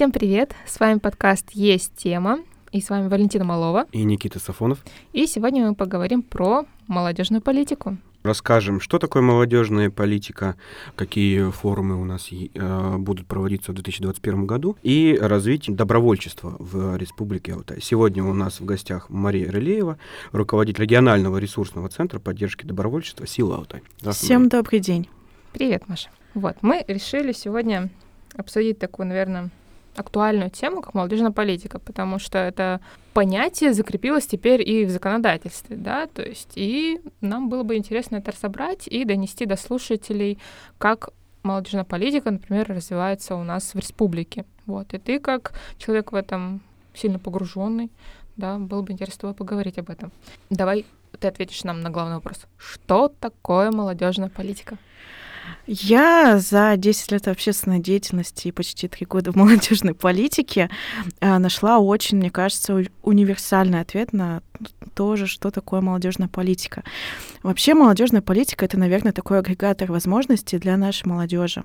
Всем привет! С вами подкаст «Есть тема». И с вами Валентина Малова. И Никита Сафонов. И сегодня мы поговорим про молодежную политику. Расскажем, что такое молодежная политика, какие форумы у нас э, будут проводиться в 2021 году, и развитие добровольчества в Республике Алтай. Сегодня у нас в гостях Мария Рылеева, руководитель регионального ресурсного центра поддержки добровольчества «Сила Алтай». Всем добрый день. Привет, Маша. Вот, мы решили сегодня обсудить такую, наверное, актуальную тему, как молодежная политика, потому что это понятие закрепилось теперь и в законодательстве, да, то есть и нам было бы интересно это разобрать и донести до слушателей, как молодежная политика, например, развивается у нас в республике. Вот, и ты как человек в этом сильно погруженный, да, было бы интересно поговорить об этом. Давай ты ответишь нам на главный вопрос. Что такое молодежная политика? Я за 10 лет общественной деятельности и почти 3 года в молодежной политике э, нашла очень, мне кажется, универсальный ответ на то же, что такое молодежная политика. Вообще молодежная политика это, наверное, такой агрегатор возможностей для нашей молодежи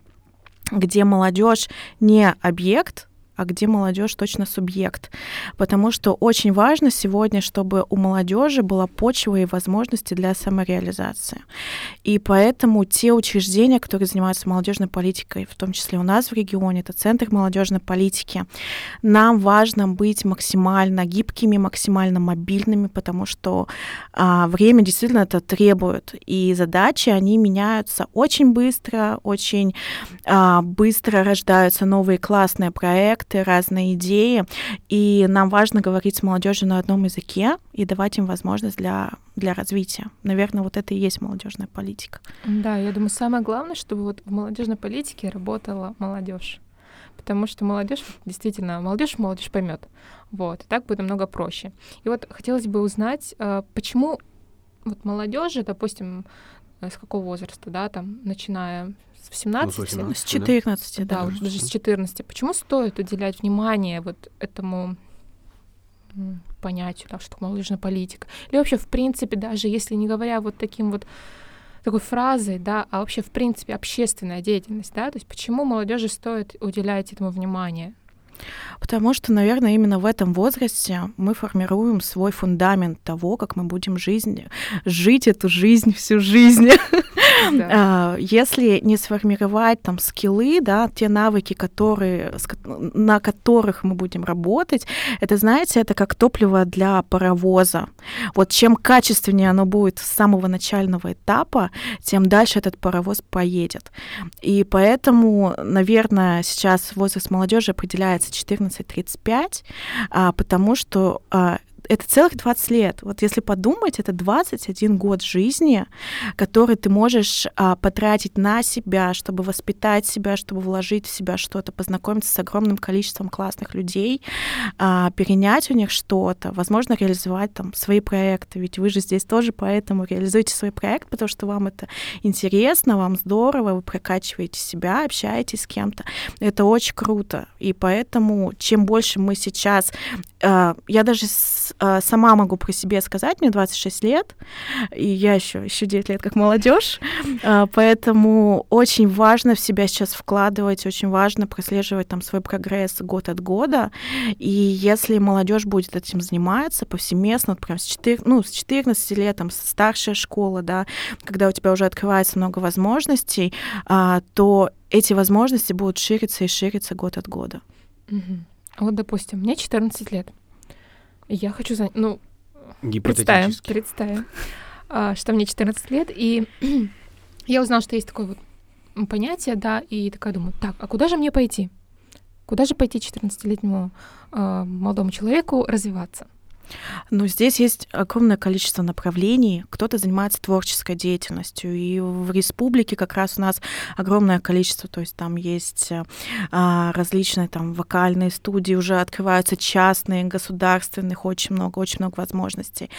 где молодежь не объект, а где молодежь точно субъект. Потому что очень важно сегодня, чтобы у молодежи была почва и возможности для самореализации. И поэтому те учреждения, которые занимаются молодежной политикой, в том числе у нас в регионе, это Центр молодежной политики, нам важно быть максимально гибкими, максимально мобильными, потому что а, время действительно это требует. И задачи, они меняются очень быстро, очень а, быстро рождаются новые классные проекты, проекты, разные идеи, и нам важно говорить с молодежью на одном языке и давать им возможность для, для развития. Наверное, вот это и есть молодежная политика. Да, я думаю, самое главное, чтобы вот в молодежной политике работала молодежь потому что молодежь действительно молодежь молодежь поймет, вот и так будет намного проще. И вот хотелось бы узнать, э, почему вот молодежи, допустим, э, с какого возраста, да, там, начиная с 17? Ну, с, 18, с 14, да. Да, уже даже с 14. Почему стоит уделять внимание вот этому понятию, да, что такое молодежная политика? Или вообще, в принципе, даже если не говоря вот таким вот такой фразой, да, а вообще, в принципе, общественная деятельность, да, то есть почему молодежи стоит уделять этому внимание? Потому что, наверное, именно в этом возрасте мы формируем свой фундамент того, как мы будем жизнь, жить эту жизнь всю жизнь. Да. А, если не сформировать там скиллы, да, те навыки, которые, на которых мы будем работать, это, знаете, это как топливо для паровоза. Вот чем качественнее оно будет с самого начального этапа, тем дальше этот паровоз поедет. И поэтому, наверное, сейчас возраст молодежи определяется 14-35, а, потому что а, это целых 20 лет. Вот если подумать, это 21 год жизни, который ты можешь а, потратить на себя, чтобы воспитать себя, чтобы вложить в себя что-то, познакомиться с огромным количеством классных людей, а, перенять у них что-то, возможно, реализовать там свои проекты. Ведь вы же здесь тоже поэтому реализуете свой проект, потому что вам это интересно, вам здорово, вы прокачиваете себя, общаетесь с кем-то. Это очень круто. И поэтому чем больше мы сейчас... А, я даже с э, сама могу про себя сказать, мне 26 лет, и я еще, еще 9 лет как молодежь, э, поэтому очень важно в себя сейчас вкладывать, очень важно прослеживать там свой прогресс год от года, и если молодежь будет этим заниматься повсеместно, вот прям с, 4, ну, с 14 лет, там, старшая школа, да, когда у тебя уже открывается много возможностей, э, то эти возможности будут шириться и шириться год от года. Вот, допустим, мне 14 лет. Я хочу занять... Ну, представим, представим, а, что мне 14 лет, и я узнала, что есть такое вот понятие, да, и такая думаю, так, а куда же мне пойти? Куда же пойти 14-летнему э, молодому человеку развиваться? Ну, здесь есть огромное количество направлений. Кто-то занимается творческой деятельностью. И в республике как раз у нас огромное количество, то есть там есть а, различные там вокальные студии, уже открываются частные, государственных, очень много, очень много возможностей.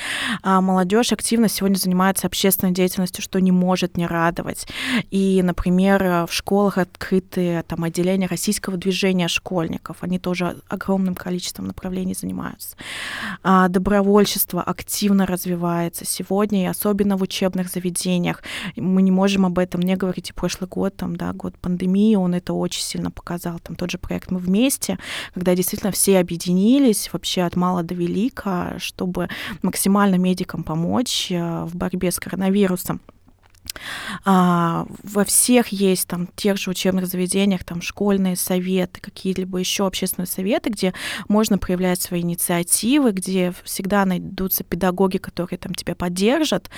А молодежь активно сегодня занимается общественной деятельностью, что не может не радовать. И, например, в школах открыты там отделения российского движения школьников. Они тоже огромным количеством направлений занимаются. А, А, добровольчество активно развивается сегодня, и особенно в учебных заведениях. Мы не можем об этом не говорить. И прошлый год, там, да, год пандемии, он это очень сильно показал. Там тот же проект «Мы вместе», когда действительно все объединились вообще от мала до велика, чтобы максимально медикам помочь э, в борьбе с коронавирусом. А, во всех есть там тех же учебных заведениях там школьные советы, какие-либо еще общественные советы, где можно проявлять свои инициативы, где всегда найдутся педагоги, которые там тебя поддержат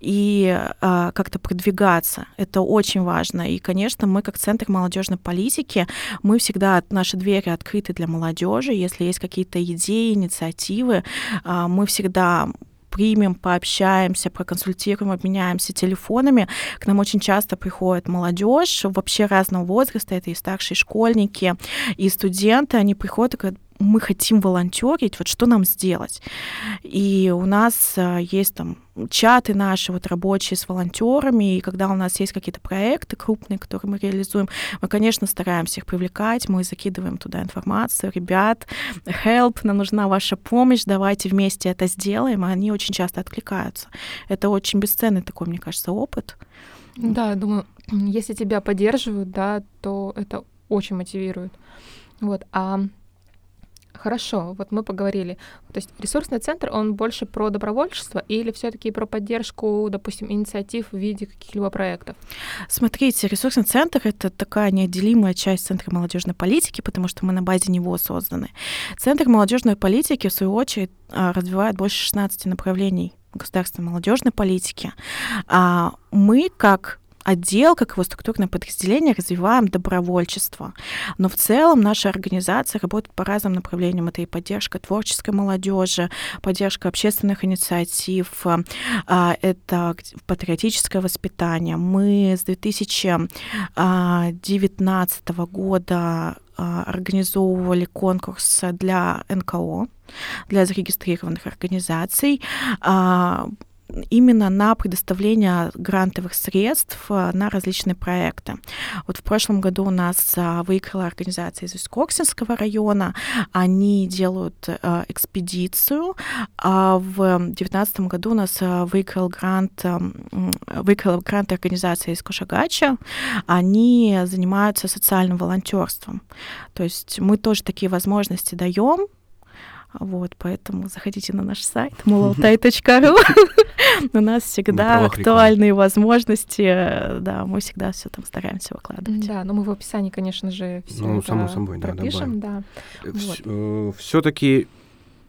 и а, как-то продвигаться. Это очень важно. И, конечно, мы как Центр молодежной политики, мы всегда наши двери открыты для молодежи. Если есть какие-то идеи, инициативы, а, мы всегда примем, пообщаемся, проконсультируем, обменяемся телефонами. К нам очень часто приходит молодежь вообще разного возраста, это и старшие школьники, и студенты, они приходят и говорят, мы хотим волонтерить, вот что нам сделать? И у нас э, есть там чаты наши вот рабочие с волонтерами, и когда у нас есть какие-то проекты крупные, которые мы реализуем, мы, конечно, стараемся их привлекать, мы закидываем туда информацию, ребят, help, нам нужна ваша помощь, давайте вместе это сделаем, и они очень часто откликаются. Это очень бесценный такой, мне кажется, опыт. Да, я думаю, если тебя поддерживают, да, то это очень мотивирует. Вот, а Хорошо, вот мы поговорили. То есть ресурсный центр, он больше про добровольчество или все таки про поддержку, допустим, инициатив в виде каких-либо проектов? Смотрите, ресурсный центр — это такая неотделимая часть Центра молодежной политики, потому что мы на базе него созданы. Центр молодежной политики, в свою очередь, а, развивает больше 16 направлений государственной молодежной политики. А мы, как отдел, как его структурное подразделение, развиваем добровольчество. Но в целом наша организация работает по разным направлениям. Это и поддержка творческой молодежи, поддержка общественных инициатив, а, это патриотическое воспитание. Мы с 2019 года а, организовывали конкурс для НКО, для зарегистрированных организаций а, именно на предоставление грантовых средств э, на различные проекты. Вот в прошлом году у нас э, выиграла организация из Коксинского района. Они делают э, экспедицию. А в 2019 году у нас выиграл грант, выиграла грант организация из Кошагача. Они занимаются социальным волонтерством. То есть мы тоже такие возможности даем, вот, поэтому заходите на наш сайт mulaltai.ru. У нас всегда актуальные возможности. Да, мы всегда все там стараемся выкладывать. Да, но мы в описании, конечно же, все ну, само собой, пропишем. Да, э, Все-таки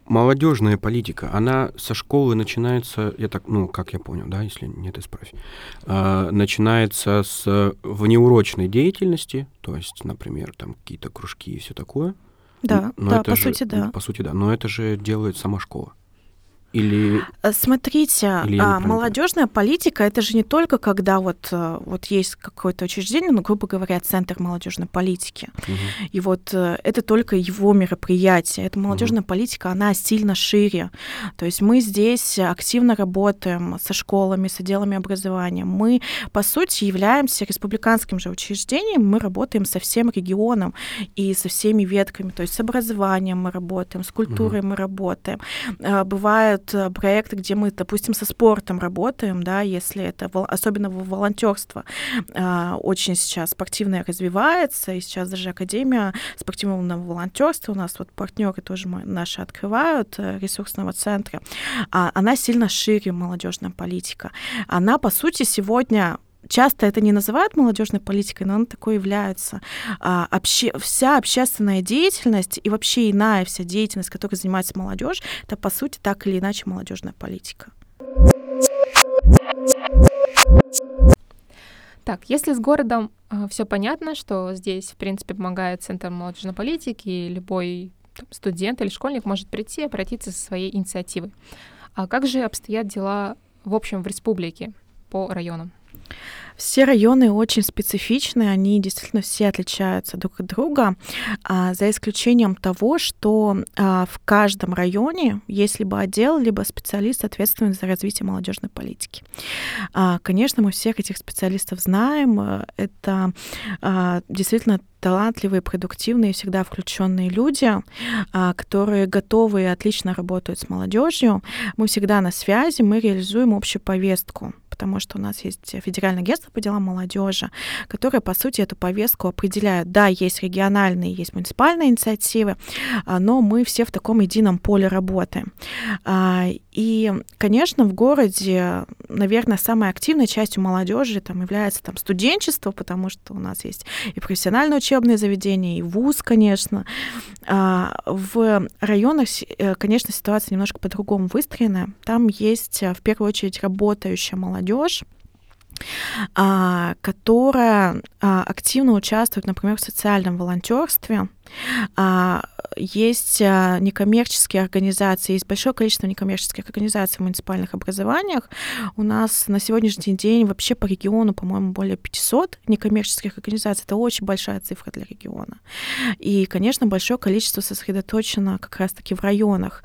молодежная политика, она со школы начинается, я так, ну, как я понял, да, если нет, исправь, начинается с внеурочной деятельности, то есть, например, там какие-то кружки и все такое, да, Но да, по же, сути, да. По сути, да. Но это же делает сама школа. Или... Э, смотрите, Или а, молодежная политика это же не только когда вот, э, вот есть какое-то учреждение, ну, грубо говоря, центр молодежной политики. Угу. И вот э, это только его мероприятие. Эта молодежная угу. политика, она сильно шире. То есть мы здесь активно работаем со школами, с отделами образования. Мы, по сути, являемся республиканским же учреждением, мы работаем со всем регионом и со всеми ветками. То есть с образованием мы работаем, с культурой угу. мы работаем. Бывает будут э, проекты, где мы, допустим, со спортом работаем, да, если это особенно волонтерство а, очень сейчас спортивное развивается, и сейчас даже Академия спортивного волонтерства у нас вот партнеры тоже наши открывают э, ресурсного центра, а, она сильно шире молодежная политика. Она, по сути, сегодня часто это не называют молодежной политикой, но она такой является. А, обще, вся общественная деятельность и вообще иная вся деятельность, которой занимается молодежь, это по сути так или иначе молодежная политика. Так, если с городом э, все понятно, что здесь, в принципе, помогает Центр молодежной политики, и любой там, студент или школьник может прийти и обратиться со своей инициативой. А как же обстоят дела в общем в республике по районам? Все районы очень специфичны, они действительно все отличаются друг от друга, а, за исключением того, что а, в каждом районе есть либо отдел, либо специалист, ответственный за развитие молодежной политики. А, конечно, мы всех этих специалистов знаем. Это действительно талантливые, продуктивные, всегда включенные люди, которые готовы и отлично работают с молодежью. Мы всегда на связи, мы реализуем общую повестку потому что у нас есть Федеральное агентство по делам молодежи, которое, по сути, эту повестку определяет. Да, есть региональные, есть муниципальные инициативы, а, но мы все в таком едином поле работаем. И, конечно, в городе, наверное, самой активной частью молодежи там является там студенчество, потому что у нас есть и профессиональное учебное заведение, и вуз, конечно. А, в районах, э, конечно, ситуация немножко по-другому выстроена. Там есть в первую очередь работающая молодежь, а, которая а, активно участвует, например, в социальном волонтерстве, есть а, некоммерческие организации, есть большое количество некоммерческих организаций в муниципальных образованиях. У нас на сегодняшний день вообще по региону, по-моему, более 500 некоммерческих организаций. Это очень большая цифра для региона. И, конечно, большое количество сосредоточено как раз-таки в районах.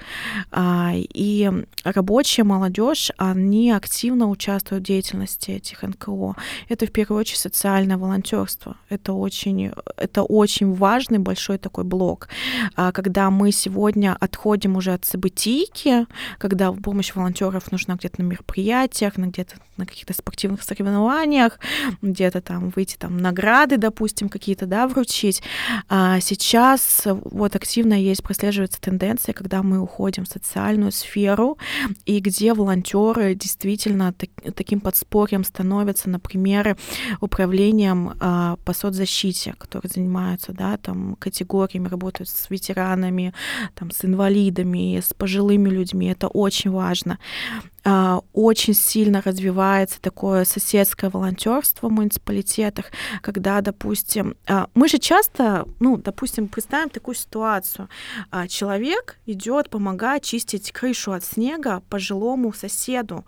А, и рабочая молодежь, они активно участвуют в деятельности этих НКО. Это в первую очередь социальное волонтерство. Это очень, это очень важный большой большой такой блок, а, когда мы сегодня отходим уже от событийки, когда помощь волонтеров нужна где-то на мероприятиях, на где-то на каких-то спортивных соревнованиях, где-то там выйти там награды, допустим, какие-то, да, вручить. А сейчас вот активно есть, прослеживается тенденция, когда мы уходим в социальную сферу, и где волонтеры действительно так, таким подспорьем становятся, например, управлением а, по соцзащите, которые занимаются, да, там, категориями, работают с ветеранами, там, с инвалидами, с пожилыми людьми. Это очень важно. А, очень сильно развивается такое соседское волонтерство в муниципалитетах, когда, допустим, а, мы же часто, ну, допустим, представим такую ситуацию. А, человек идет помогать чистить крышу от снега пожилому соседу.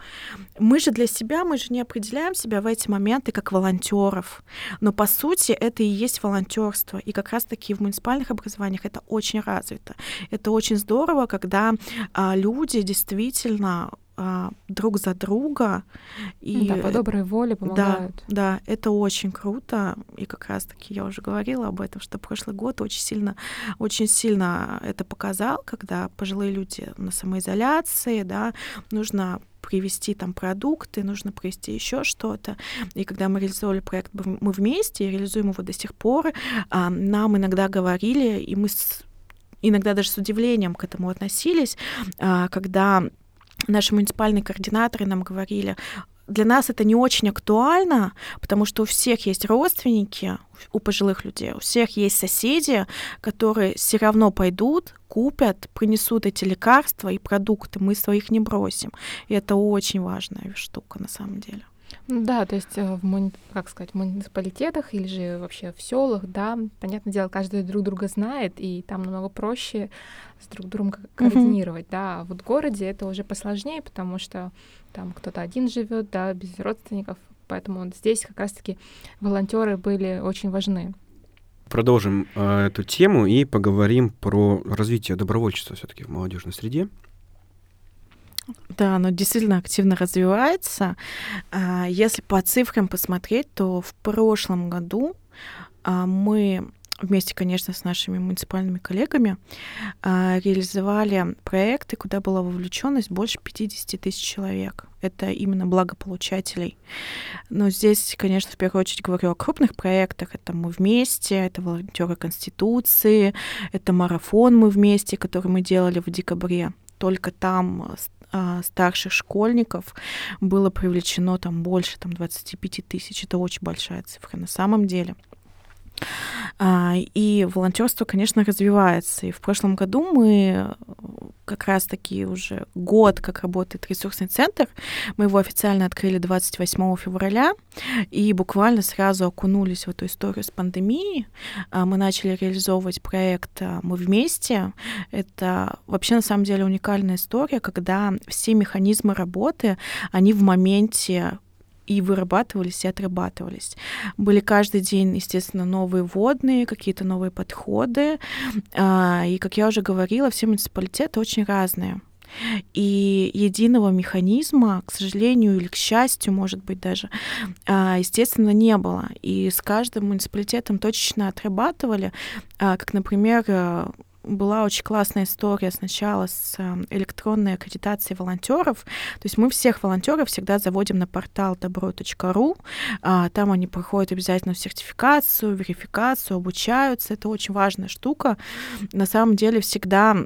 Мы же для себя, мы же не определяем себя в эти моменты как волонтеров. Но по сути это и есть волонтерство. И как раз-таки в муниципальных образованиях это очень развито. Это очень здорово, когда люди действительно а, друг за друга. И да, по доброй воле помогают. Да, да, это очень круто. И как раз-таки я уже говорила об этом, что прошлый год очень сильно, очень сильно это показал, когда пожилые люди на самоизоляции, да, нужно привезти там продукты, нужно привезти еще что-то. И когда мы реализовали проект «Мы вместе», реализуем его до сих пор, а, нам иногда говорили, и мы с иногда даже с удивлением к этому относились, а, когда наши муниципальные координаторы нам говорили, для нас это не очень актуально, потому что у всех есть родственники, у пожилых людей, у всех есть соседи, которые все равно пойдут, купят, принесут эти лекарства и продукты, мы своих не бросим. И это очень важная штука на самом деле. Да, то есть э, в муни... как сказать, в муниципалитетах или же вообще в селах, да, понятное дело, каждый друг друга знает, и там намного проще с друг другом координировать, mm-hmm. да. А вот в городе это уже посложнее, потому что там кто-то один живет, да, без родственников, поэтому вот здесь как раз-таки волонтеры были очень важны. Продолжим э, эту тему и поговорим про развитие добровольчества все-таки в молодежной среде. Да, оно действительно активно развивается. А, если по цифрам посмотреть, то в прошлом году а, мы вместе, конечно, с нашими муниципальными коллегами а, реализовали проекты, куда была вовлеченность больше 50 тысяч человек. Это именно благополучателей. Но здесь, конечно, в первую очередь говорю о крупных проектах. Это «Мы вместе», это волонтеры Конституции, это марафон «Мы вместе», который мы делали в декабре. Только там а, старших школьников было привлечено там больше там, 25 тысяч. Это очень большая цифра на самом деле. А, и волонтерство, конечно, развивается. И в прошлом году мы как раз-таки уже год, как работает ресурсный центр. Мы его официально открыли 28 февраля и буквально сразу окунулись в эту историю с пандемией. А, мы начали реализовывать проект а, «Мы вместе». Это вообще на самом деле уникальная история, когда все механизмы работы, они в моменте и вырабатывались, и отрабатывались. Были каждый день, естественно, новые водные, какие-то новые подходы. А, и, как я уже говорила, все муниципалитеты очень разные. И единого механизма, к сожалению или к счастью, может быть даже, а, естественно, не было. И с каждым муниципалитетом точечно отрабатывали, а, как, например, э, была очень классная история сначала с э, электронной аккредитацией волонтеров. То есть мы всех волонтеров всегда заводим на портал добро.ру. А, там они проходят обязательно сертификацию, верификацию, обучаются. Это очень важная штука. На самом деле всегда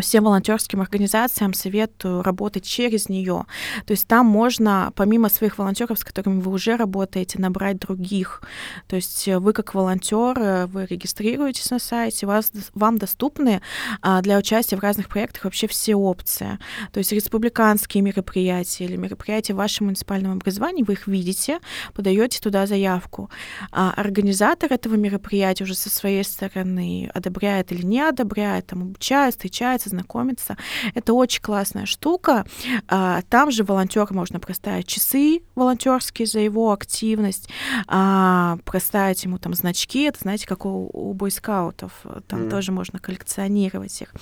всем волонтерским организациям советую работать через нее. То есть там можно, помимо своих волонтеров, с которыми вы уже работаете, набрать других. То есть вы как волонтер, вы регистрируетесь на сайте, вас, вам доступны а, для участия в разных проектах вообще все опции. То есть республиканские мероприятия или мероприятия в вашем муниципальном образовании, вы их видите, подаете туда заявку. А организатор этого мероприятия уже со своей стороны одобряет или не одобряет, там обучает, встречается, общаться, знакомиться. Это очень классная штука. А, там же волонтер можно проставить часы волонтерские за его активность, а, проставить ему там значки. Это, знаете, как у, у бойскаутов. Там mm. тоже можно коллекционировать их.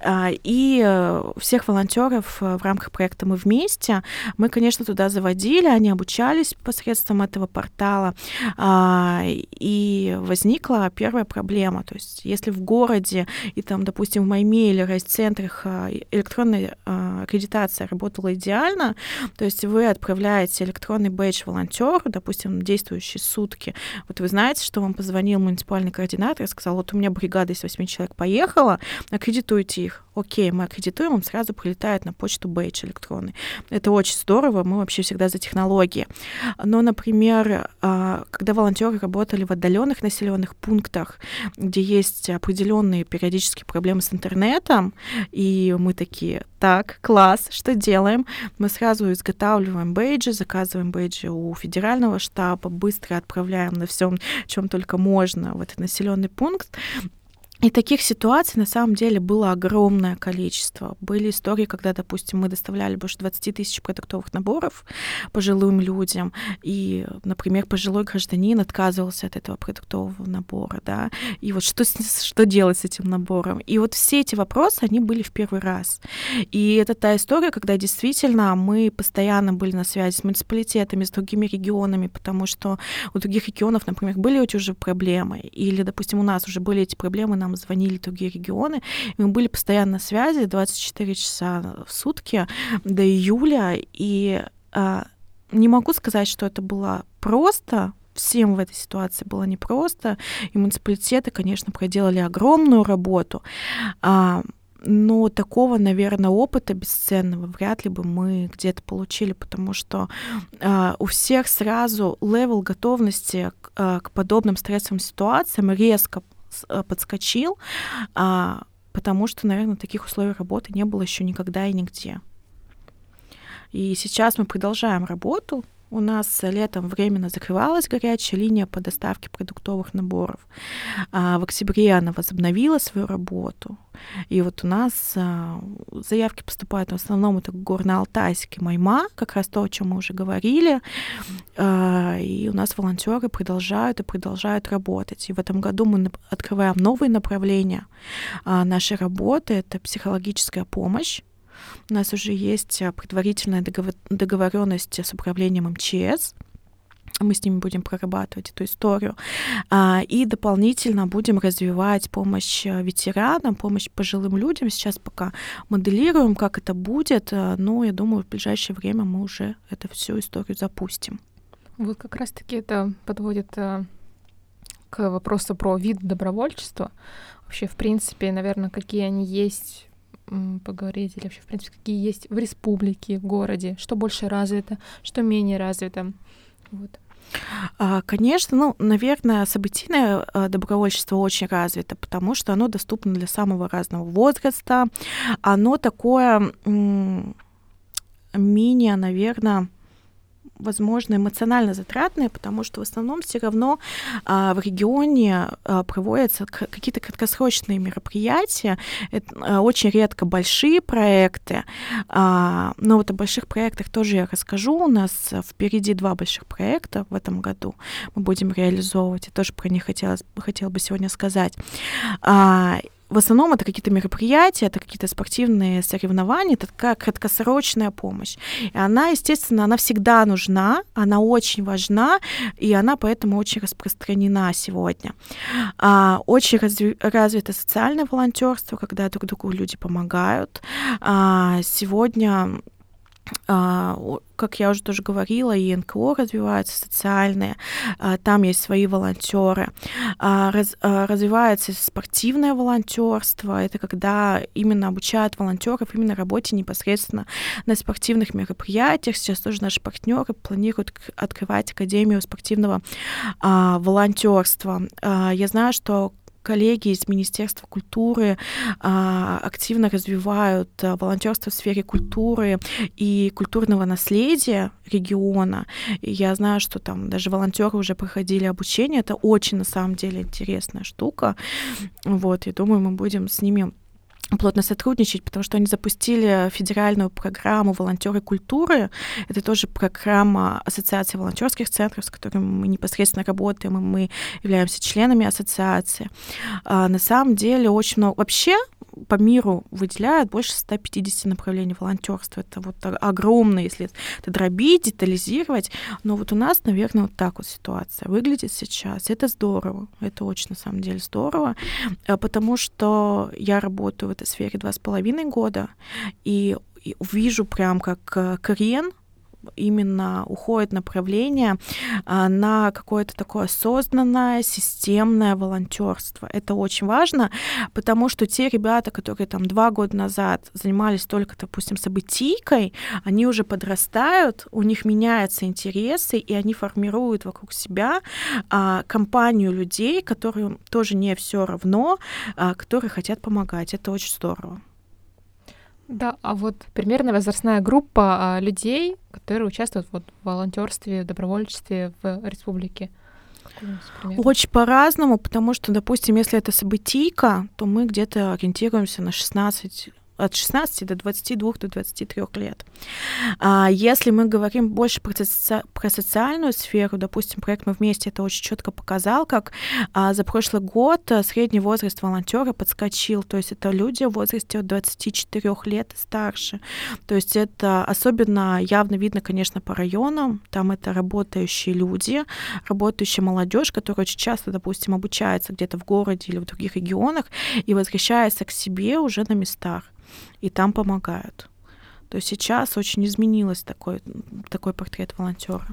А, и э, всех волонтеров в рамках проекта «Мы вместе» мы, конечно, туда заводили, они обучались посредством этого портала. И возникла первая проблема. То есть если в городе и там, допустим, в Майме или центрах а, электронная а, аккредитация работала идеально, то есть вы отправляете электронный бейдж волонтеру, допустим, действующие сутки. Вот вы знаете, что вам позвонил муниципальный координатор и сказал, вот у меня бригада из 8 человек поехала, аккредитуйте их. Окей, мы аккредитуем, им сразу прилетает на почту бейдж электронный. Это очень здорово, мы вообще всегда за технологии. Но, например, а, когда волонтеры работали в отдаленных населенных пунктах, где есть определенные периодические проблемы с интернетом, там, и мы такие, так, класс, что делаем? Мы сразу изготавливаем бейджи, заказываем бейджи у федерального штаба, быстро отправляем на всем, чем только можно в этот населенный пункт. И таких ситуаций на самом деле было огромное количество. Были истории, когда, допустим, мы доставляли больше 20 тысяч продуктовых наборов пожилым людям, и, например, пожилой гражданин отказывался от этого продуктового набора, да, и вот что, что делать с этим набором? И вот все эти вопросы, они были в первый раз. И это та история, когда действительно мы постоянно были на связи с муниципалитетами, с другими регионами, потому что у других регионов, например, были эти уже проблемы, или, допустим, у нас уже были эти проблемы, нам звонили другие регионы, мы были постоянно на связи 24 часа в сутки до июля, и а, не могу сказать, что это было просто, всем в этой ситуации было непросто, и муниципалитеты, конечно, проделали огромную работу. А, но такого, наверное, опыта бесценного вряд ли бы мы где-то получили, потому что э, у всех сразу level готовности к, э, к подобным стрессовым ситуациям резко подскочил, а, потому что, наверное, таких условий работы не было еще никогда и нигде. И сейчас мы продолжаем работу. У нас летом временно закрывалась горячая линия по доставке продуктовых наборов. А в октябре она возобновила свою работу. И вот у нас а, заявки поступают в основном это Горно-Алтайск и Майма, как раз то, о чем мы уже говорили. А, и у нас волонтеры продолжают и продолжают работать. И в этом году мы открываем новые направления а, нашей работы. Это психологическая помощь у нас уже есть а, предварительная договоренность с управлением МЧС. Мы с ними будем прорабатывать эту историю. А, и дополнительно будем развивать помощь а, ветеранам, помощь пожилым людям. Сейчас пока моделируем, как это будет, но я думаю, в ближайшее время мы уже эту всю историю запустим. Вот как раз-таки это подводит к вопросу про вид добровольчества. Вообще, в принципе, наверное, какие они есть поговорить, или вообще, в принципе, какие есть в республике, в городе, что больше развито, что менее развито. Вот. А, конечно, ну, наверное, событийное а, добровольчество очень развито, потому что оно доступно для самого разного возраста. Оно такое менее, наверное, возможно, эмоционально затратные, потому что в основном все равно а, в регионе а, проводятся какие-то краткосрочные мероприятия. Это а, очень редко большие проекты, а, но вот о больших проектах тоже я расскажу. У нас впереди два больших проекта в этом году мы будем реализовывать. Я тоже про них хотела, хотела бы сегодня сказать. А, в основном это какие-то мероприятия, это какие-то спортивные соревнования, это такая краткосрочная помощь. И она, естественно, она всегда нужна, она очень важна, и она поэтому очень распространена сегодня. А, очень разви- развито социальное волонтерство, когда друг другу люди помогают. А, сегодня как я уже тоже говорила, и НКО развиваются социальные, а, там есть свои волонтеры. А, раз, развивается спортивное волонтерство, это когда именно обучают волонтеров именно работе непосредственно на спортивных мероприятиях. Сейчас тоже наши партнеры планируют открывать Академию спортивного волонтерства. Я знаю, что коллеги из Министерства культуры а, активно развивают а, волонтерство в сфере культуры и культурного наследия региона. И я знаю, что там даже волонтеры уже проходили обучение. Это очень на самом деле интересная штука. Вот, я думаю, мы будем с ними плотно сотрудничать, потому что они запустили федеральную программу «Волонтеры культуры». Это тоже программа Ассоциации волонтерских центров, с которыми мы непосредственно работаем, и мы являемся членами ассоциации. А, на самом деле очень много... Вообще по миру выделяют больше 150 направлений волонтерства. Это вот огромно, если это дробить, детализировать. Но вот у нас, наверное, вот так вот ситуация выглядит сейчас. Это здорово. Это очень, на самом деле, здорово, а, потому что я работаю в этой сфере два с половиной года, и вижу прям как э, крен именно уходит направление а, на какое-то такое осознанное, системное волонтерство. Это очень важно, потому что те ребята, которые там два года назад занимались только, допустим, событийкой, они уже подрастают, у них меняются интересы, и они формируют вокруг себя а, компанию людей, которым тоже не все равно, а, которые хотят помогать. Это очень здорово. Да, а вот примерно возрастная группа а, людей, которые участвуют вот, в волонтерстве, в добровольчестве в республике. Очень по-разному, потому что, допустим, если это событийка, то мы где-то ориентируемся на 16 от 16 до 22 до 23 лет. А если мы говорим больше про, соци... про социальную сферу, допустим, проект «Мы вместе» это очень четко показал, как а, за прошлый год а, средний возраст волонтера подскочил, то есть это люди в возрасте от 24 лет и старше. То есть это особенно явно видно, конечно, по районам, там это работающие люди, работающая молодежь, которая очень часто, допустим, обучается где-то в городе или в других регионах и возвращается к себе уже на местах и там помогают. То есть сейчас очень изменилось такой, такой портрет волонтера.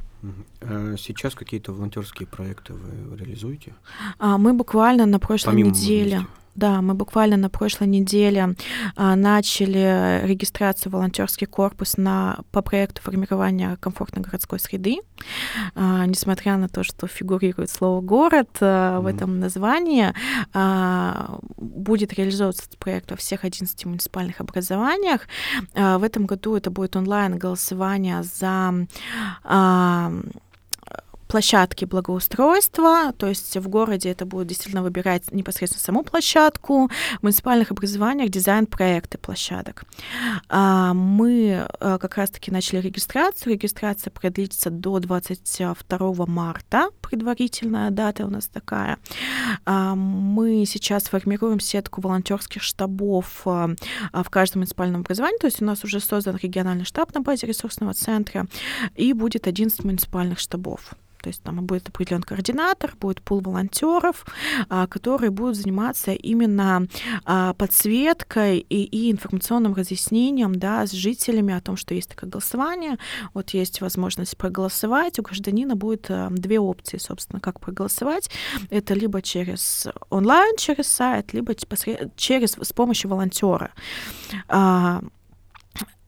А сейчас какие-то волонтерские проекты вы реализуете? А, мы буквально на прошлой Помимо неделе. Вместе. Да, мы буквально на прошлой неделе а, начали регистрацию волонтерский корпус на, по проекту формирования комфортной городской среды. А, несмотря на то, что фигурирует слово город а, в этом названии, а, будет реализовываться этот проект во всех 11 муниципальных образованиях. А, в этом году это будет онлайн голосование за а, площадки благоустройства, то есть в городе это будет действительно выбирать непосредственно саму площадку, в муниципальных образованиях дизайн-проекты площадок. А, мы а, как раз-таки начали регистрацию. Регистрация продлится до 22 марта, предварительная дата у нас такая. А, мы сейчас формируем сетку волонтерских штабов в каждом муниципальном образовании, то есть у нас уже создан региональный штаб на базе ресурсного центра, и будет 11 муниципальных штабов. То есть там будет определен координатор, будет пул волонтеров, а, которые будут заниматься именно а, подсветкой и, и информационным разъяснением да, с жителями о том, что есть такое голосование. Вот есть возможность проголосовать. У гражданина будет а, две опции, собственно, как проголосовать. Это либо через онлайн, через сайт, либо через с помощью волонтера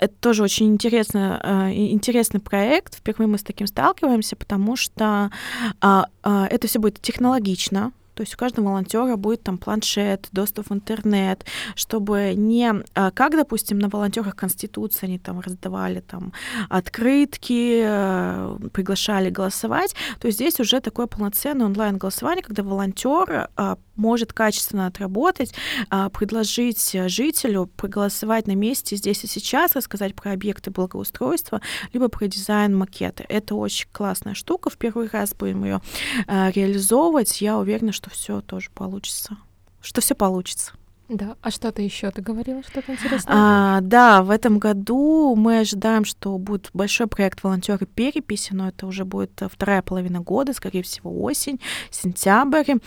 это тоже очень интересно, э, интересный проект. Впервые мы с таким сталкиваемся, потому что а, а, это все будет технологично, То есть у каждого волонтера будет там планшет, доступ в интернет, чтобы не а, как, допустим, на волонтерах Конституции они там раздавали там открытки, э, приглашали голосовать, то здесь уже такое полноценное онлайн-голосование, когда волонтер может качественно отработать, а, предложить жителю проголосовать на месте здесь и сейчас, рассказать про объекты благоустройства, либо про дизайн макеты. Это очень классная штука. В первый раз будем ее реализовывать. Я уверена, что все тоже получится. Что все получится. Да, а что-то еще ты говорила, что-то интересное? А, да, в этом году мы ожидаем, что будет большой проект волонтеры переписи, но это уже будет вторая половина года, скорее всего, осень, сентябрь.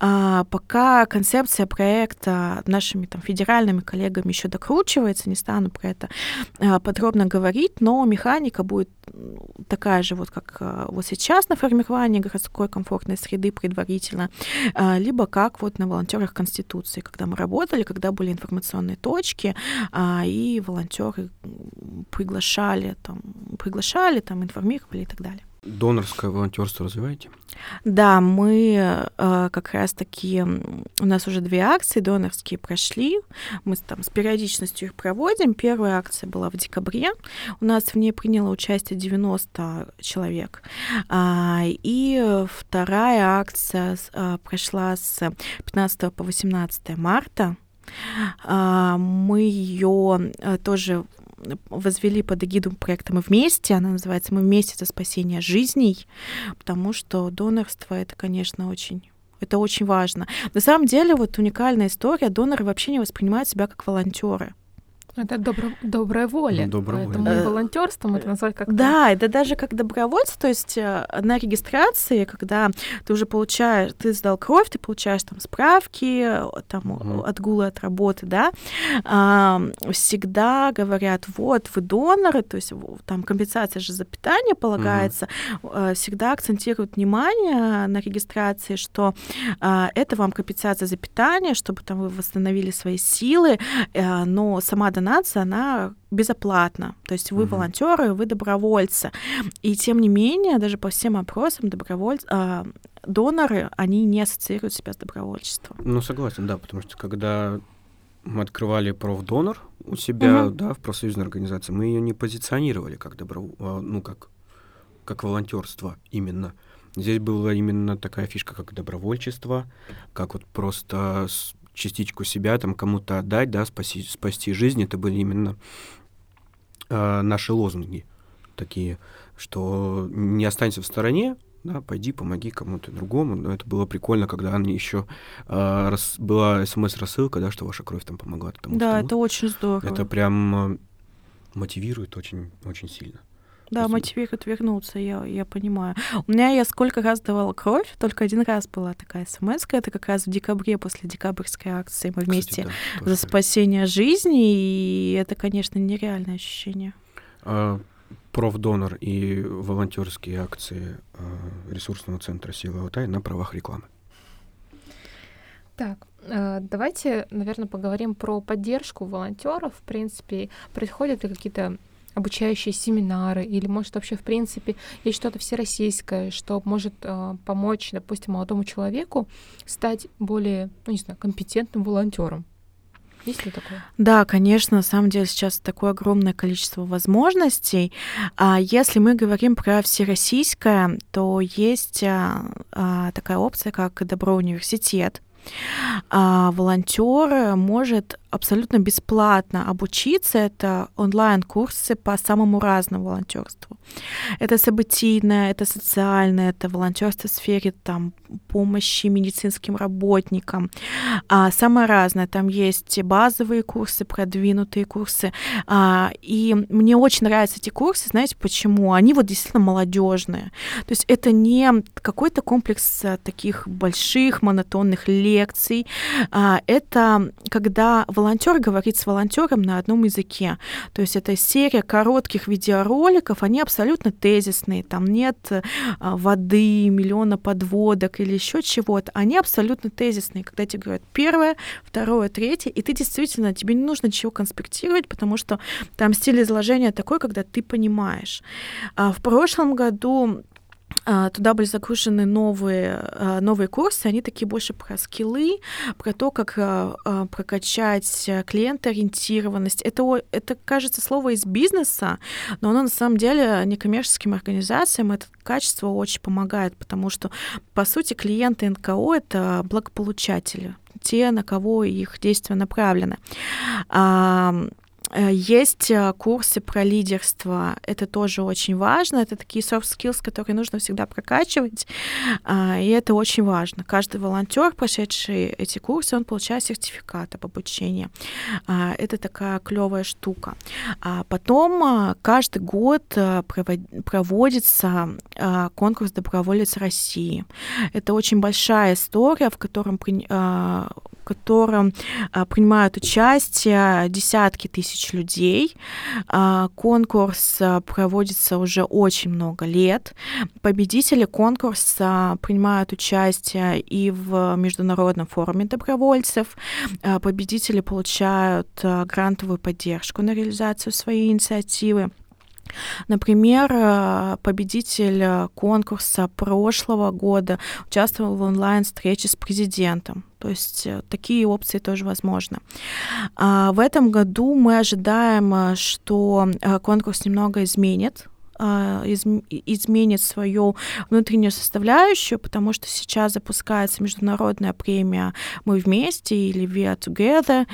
А, пока концепция проекта нашими там федеральными коллегами еще докручивается, не стану про это а, подробно говорить, но механика будет такая же, вот как а, вот сейчас на формировании городской комфортной среды предварительно, а, либо как вот на волонтерах Конституции, когда мы работаем работали, когда были информационные точки, а, и волонтеры приглашали, там, приглашали, там, информировали и так далее. Донорское волонтерство развиваете? Да, мы э, как раз-таки, у нас уже две акции донорские прошли, мы там с периодичностью их проводим. Первая акция была в декабре, у нас в ней приняло участие 90 человек. А, и вторая акция э, прошла с 15 по 18 марта. А, мы ее э, тоже возвели под эгиду проекта «Мы вместе». Она называется «Мы вместе за спасение жизней», потому что донорство — это, конечно, очень это очень важно. На самом деле, вот уникальная история, доноры вообще не воспринимают себя как волонтеры. Это добро, добрая воля. Добрая Поэтому воля. волонтерством это назвать как-то. Да, это даже как добровольцы, то есть э, на регистрации, когда ты уже получаешь, ты сдал кровь, ты получаешь там справки там, угу. отгулы от работы, да, всегда говорят, вот, вы доноры, то есть там компенсация же за питание полагается, угу. всегда акцентируют внимание на регистрации, что это вам компенсация за питание, чтобы там вы восстановили свои силы, но сама донация, она безоплатна. То есть вы угу. волонтеры, вы добровольцы. И тем не менее, даже по всем опросам добровольцы, э, доноры, они не ассоциируют себя с добровольчеством. Ну, согласен, да, потому что когда мы открывали профдонор у себя, угу. да, в профсоюзной организации, мы ее не позиционировали как добро, а, ну, как, как волонтерство именно. Здесь была именно такая фишка, как добровольчество, как вот просто частичку себя там кому-то отдать, да, спасти, спасти жизнь, это были именно э, наши лозунги такие, что не останься в стороне, да, пойди, помоги кому-то другому. Но это было прикольно, когда они еще э, рас, была смс-рассылка, да, что ваша кровь там помогла тому. Да, это очень здорово. Это прям э, мотивирует очень, очень сильно. Да, мотивирует вернуться, я, я понимаю. У меня я сколько раз давала кровь, только один раз была такая смс это как раз в декабре после декабрьской акции. Мы вместе Кстати, да, за спасение жизни, и это, конечно, нереальное ощущение. А, профдонор и волонтерские акции а, ресурсного центра Силы Алтай на правах рекламы. Так, а, давайте, наверное, поговорим про поддержку волонтеров. В принципе, происходят ли какие-то обучающие семинары, или, может, вообще, в принципе, есть что-то всероссийское, что может э, помочь, допустим, молодому человеку стать более, ну, не знаю, компетентным волонтером? Есть ли такое? Да, конечно, на самом деле сейчас такое огромное количество возможностей. А если мы говорим про всероссийское, то есть а, а, такая опция, как Добро университет. А волонтер может абсолютно бесплатно обучиться. Это онлайн-курсы по самому разному волонтерству. Это событийное, это социальное, это волонтерство в сфере там, помощи медицинским работникам. А, самое разное. Там есть базовые курсы, продвинутые курсы. А, и мне очень нравятся эти курсы. Знаете почему? Они вот действительно молодежные. То есть это не какой-то комплекс а, таких больших монотонных лекций. А, это когда волонтер волонтер говорит с волонтером на одном языке. То есть это серия коротких видеороликов, они абсолютно тезисные, там нет а, воды, миллиона подводок или еще чего-то. Они абсолютно тезисные, когда тебе говорят первое, второе, третье, и ты действительно, тебе не нужно ничего конспектировать, потому что там стиль изложения такой, когда ты понимаешь. А в прошлом году туда были загружены новые, а, новые курсы, они такие больше про скиллы, про то, как а, прокачать клиентоориентированность. Это, это, кажется, слово из бизнеса, но оно на самом деле некоммерческим организациям это качество очень помогает, потому что, по сути, клиенты НКО — это благополучатели, те, на кого их действия направлены. Э, есть э, курсы про лидерство. Это тоже очень важно. Это такие soft skills, которые нужно всегда прокачивать. А, и это очень важно. Каждый волонтер, прошедший эти курсы, он получает сертификат об обучении. А, это такая клевая штука. А потом э, каждый год проводится конкурс доброволец России. Это очень большая история, в котором в котором а, принимают участие десятки тысяч людей. А, конкурс а, проводится уже очень много лет. Победители конкурса принимают участие и в Международном форуме добровольцев. Победители получают грантовую поддержку на реализацию своей инициативы. Например, э, победитель э, конкурса прошлого года участвовал в онлайн-встрече с президентом. То есть э, такие опции тоже возможны. А в этом году мы ожидаем, что конкурс немного изменит изменит свою внутреннюю составляющую, потому что сейчас запускается международная премия «Мы вместе» или «We are together».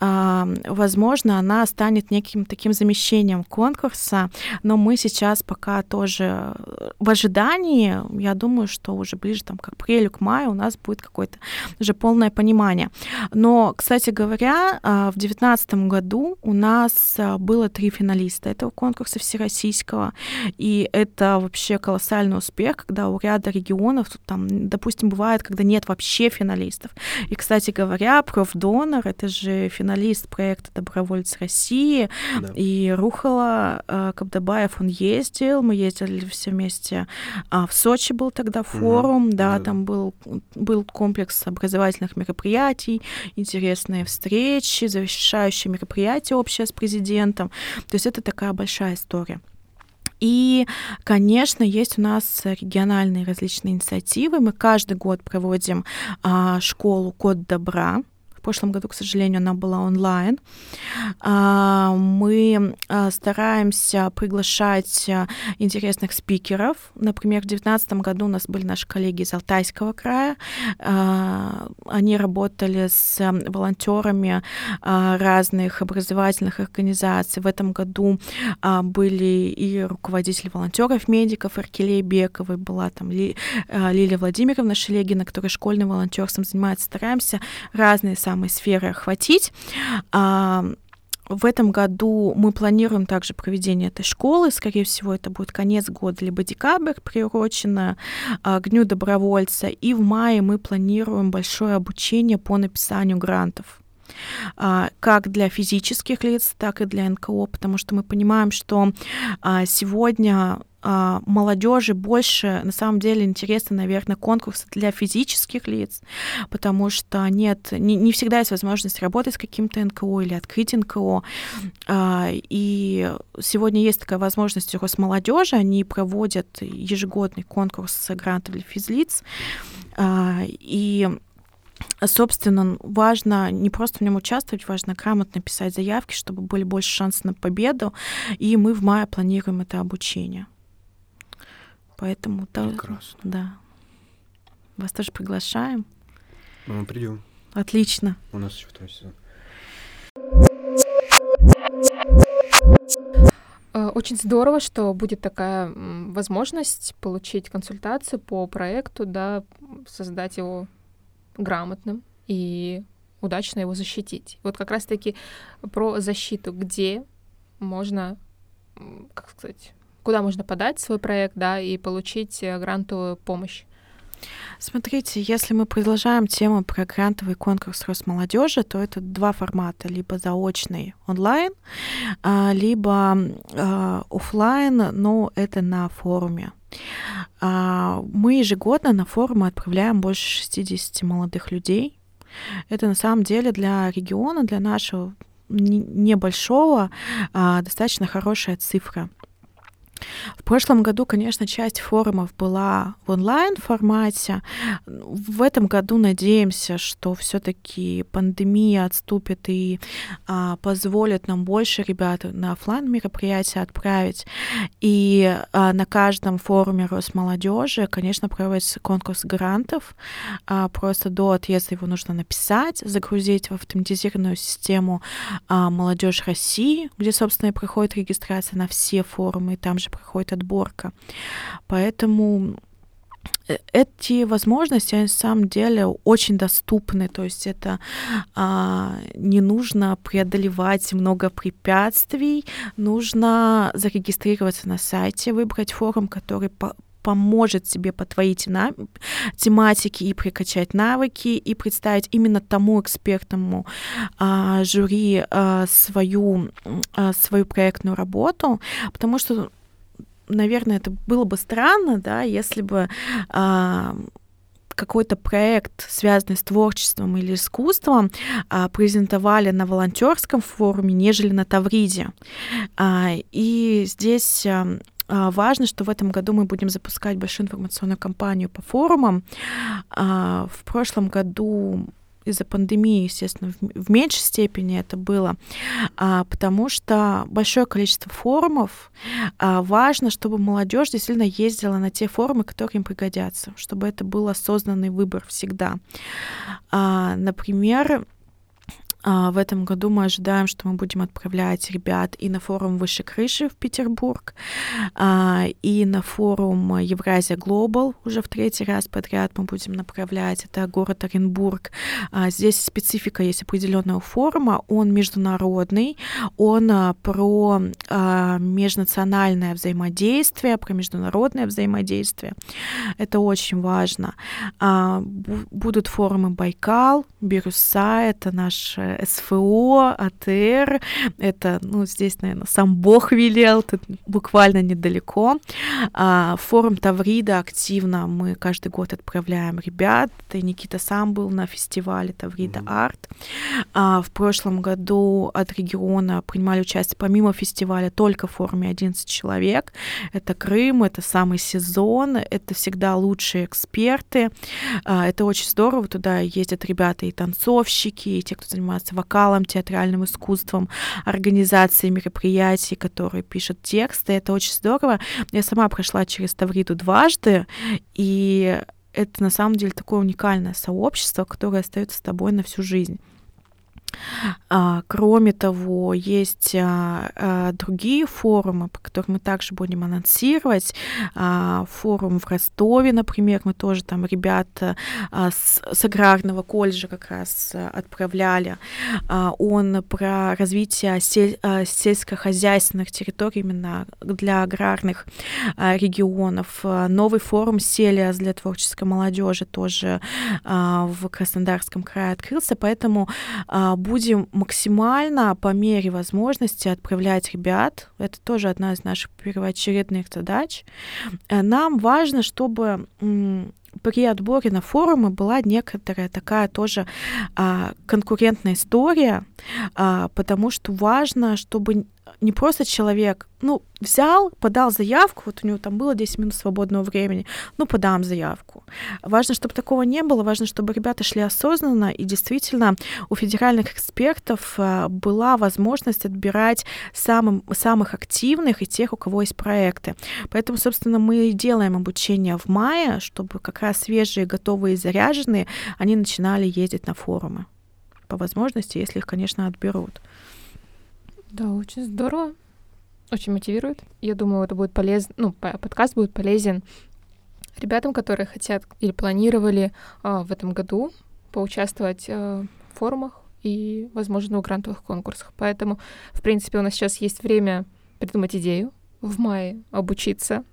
А, возможно, она станет неким таким замещением конкурса, но мы сейчас пока тоже в ожидании, я думаю, что уже ближе там, к апрелю, к маю у нас будет какое-то уже полное понимание. Но, кстати говоря, а, в 2019 году у нас было три финалиста этого конкурса всероссийского. И это вообще колоссальный успех, когда у ряда регионов, там, допустим, бывает, когда нет вообще финалистов. И, кстати говоря, профдонор — это же финалист проекта «Добровольцы России», да. и Рухала э, Кабдабаев, он ездил, мы ездили все вместе. А в Сочи был тогда форум, угу. да, да, там был, был комплекс образовательных мероприятий, интересные встречи, завершающие мероприятия общее с президентом. То есть это такая большая история. И, конечно, есть у нас региональные различные инициативы. Мы каждый год проводим а, школу «Код добра», прошлом году, к сожалению, она была онлайн. А, мы а, стараемся приглашать а, интересных спикеров. Например, в 2019 году у нас были наши коллеги из Алтайского края. Они работали с волонтерами разных образовательных организаций. В этом году были и руководители волонтеров, медиков, Аркелей Бековой, была там Лилия Владимировна Шелегина, которая школьным волонтерством занимается. Стараемся разные самые самой сферы охватить. А, в этом году мы планируем также проведение этой школы. Скорее всего, это будет конец года, либо декабрь, приурочено а, к Дню добровольца. И в мае мы планируем большое обучение по написанию грантов а, как для физических лиц, так и для НКО, потому что мы понимаем, что сегодня молодежи больше на самом деле интересны, наверное, конкурсы для физических лиц, потому что нет, не, не всегда есть возможность работать с каким-то НКО или открыть НКО. А, и сегодня есть такая возможность у Росмолодежи, они проводят ежегодный конкурс грантов для физлиц. А, и Собственно, важно не просто в нем участвовать, важно грамотно писать заявки, чтобы были больше шансов на победу. И мы в мае планируем это обучение. Поэтому Прекрасно. да. Вас тоже приглашаем. Ну, мы придем. Отлично. У нас еще второй сезон. Э, очень здорово, что будет такая возможность получить консультацию по проекту, да, создать его грамотным и удачно его защитить. Вот как раз-таки про защиту, где можно, как сказать, куда можно подать свой проект, да, и получить э, грантовую помощь? Смотрите, если мы продолжаем тему про грантовый конкурс Росмолодежи, то это два формата, либо заочный онлайн, а, либо а, офлайн, но это на форуме. А, мы ежегодно на форумы отправляем больше 60 молодых людей. Это на самом деле для региона, для нашего небольшого, достаточно хорошая цифра. В прошлом году, конечно, часть форумов была в онлайн-формате. В этом году надеемся, что все-таки пандемия отступит и а, позволит нам больше ребят на офлайн мероприятия отправить. И а, на каждом форуме Росмолодежи, конечно, проводится конкурс грантов. А, просто до отъезда его нужно написать, загрузить в автоматизированную систему а, Молодежь России, где, собственно, и проходит регистрация на все форумы, и там же проходит отборка. Поэтому э, эти возможности, они, на самом деле, очень доступны. То есть это а, не нужно преодолевать много препятствий, нужно зарегистрироваться на сайте, выбрать форум, который по поможет тебе по твоей тематике и прокачать навыки, и представить именно тому экспертному а, жюри а, свою, а, свою проектную работу, потому что наверное, это было бы странно, да, если бы а, какой-то проект, связанный с творчеством или искусством, а, презентовали на волонтерском форуме, нежели на Тавриде. А, и здесь а, важно, что в этом году мы будем запускать большую информационную кампанию по форумам. А, в прошлом году из-за пандемии, естественно, в, меньшей степени это было, а, потому что большое количество форумов. А, важно, чтобы молодежь действительно ездила на те форумы, которые им пригодятся, чтобы это был осознанный выбор всегда. А, например, в этом году мы ожидаем, что мы будем отправлять ребят и на форум «Выше крыши» в Петербург, а, и на форум «Евразия Глобал» уже в третий раз подряд мы будем направлять. Это город Оренбург. А, здесь специфика есть определенного форума. Он международный, он про межнациональное взаимодействие, про международное взаимодействие. Это очень важно. Будут форумы Байкал, Бирюса, это наш СФО, АТР. Это, ну, здесь, наверное, сам Бог велел, тут буквально недалеко. А, форум Таврида активно мы каждый год отправляем ребят. И Никита сам был на фестивале Таврида mm-hmm. Арт. А, в прошлом году от региона принимали участие помимо фестиваля только в форуме 11 человек. Это Крым, это самый сезон, это всегда лучшие эксперты. А, это очень здорово, туда ездят ребята и танцовщики, и те, кто занимается заниматься вокалом, театральным искусством, организацией мероприятий, которые пишут тексты. Это очень здорово. Я сама прошла через Тавриду дважды, и это на самом деле такое уникальное сообщество, которое остается с тобой на всю жизнь. А, кроме того, есть а, а, другие форумы, по которым мы также будем анонсировать. Форум в Ростове, например, мы тоже там ребят с, с аграрного колледжа как раз отправляли. Он про развитие сель, сельскохозяйственных территорий именно для аграрных регионов. Новый форум Селиас для творческой молодежи тоже в Краснодарском крае открылся, поэтому будем максимально по мере возможности отправлять ребят. Это тоже одна из наших первоочередных задач. Э, нам важно, чтобы при отборе на форумы была некоторая такая тоже а, конкурентная история, а, потому что важно, чтобы не просто человек, ну, взял, подал заявку, вот у него там было 10 минут свободного времени, ну, подам заявку. Важно, чтобы такого не было, важно, чтобы ребята шли осознанно, и действительно у федеральных экспертов а, была возможность отбирать самым, самых активных и тех, у кого есть проекты. Поэтому, собственно, мы делаем обучение в мае, чтобы как раз свежие, готовые, заряженные, они начинали ездить на форумы по возможности, если их, конечно, отберут. Да, очень здорово. Очень мотивирует. Я думаю, это будет полезно, ну, подкаст будет полезен ребятам, которые хотят или планировали а, в этом году поучаствовать а, в форумах и, возможно, в грантовых конкурсах. Поэтому, в принципе, у нас сейчас есть время придумать идею, в мае обучиться,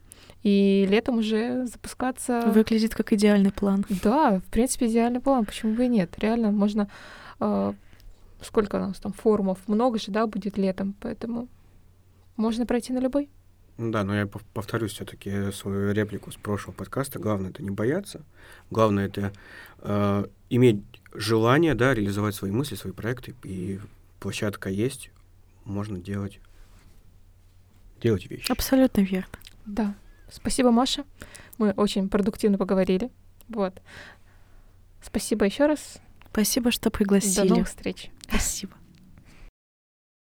и летом уже запускаться. Выглядит как идеальный план. Да, в принципе, идеальный план. Почему бы и нет? Реально можно э, сколько у нас там форумов, много же, да, будет летом, поэтому можно пройти на любой. Ну да, но я повторюсь все-таки свою реплику с прошлого подкаста. Главное это не бояться. Главное это э, иметь желание, да, реализовать свои мысли, свои проекты. И площадка есть, можно делать, делать вещи. Абсолютно верно. Да. Спасибо, Маша. Мы очень продуктивно поговорили. Вот. Спасибо еще раз. Спасибо, что пригласили. До новых встреч. Спасибо.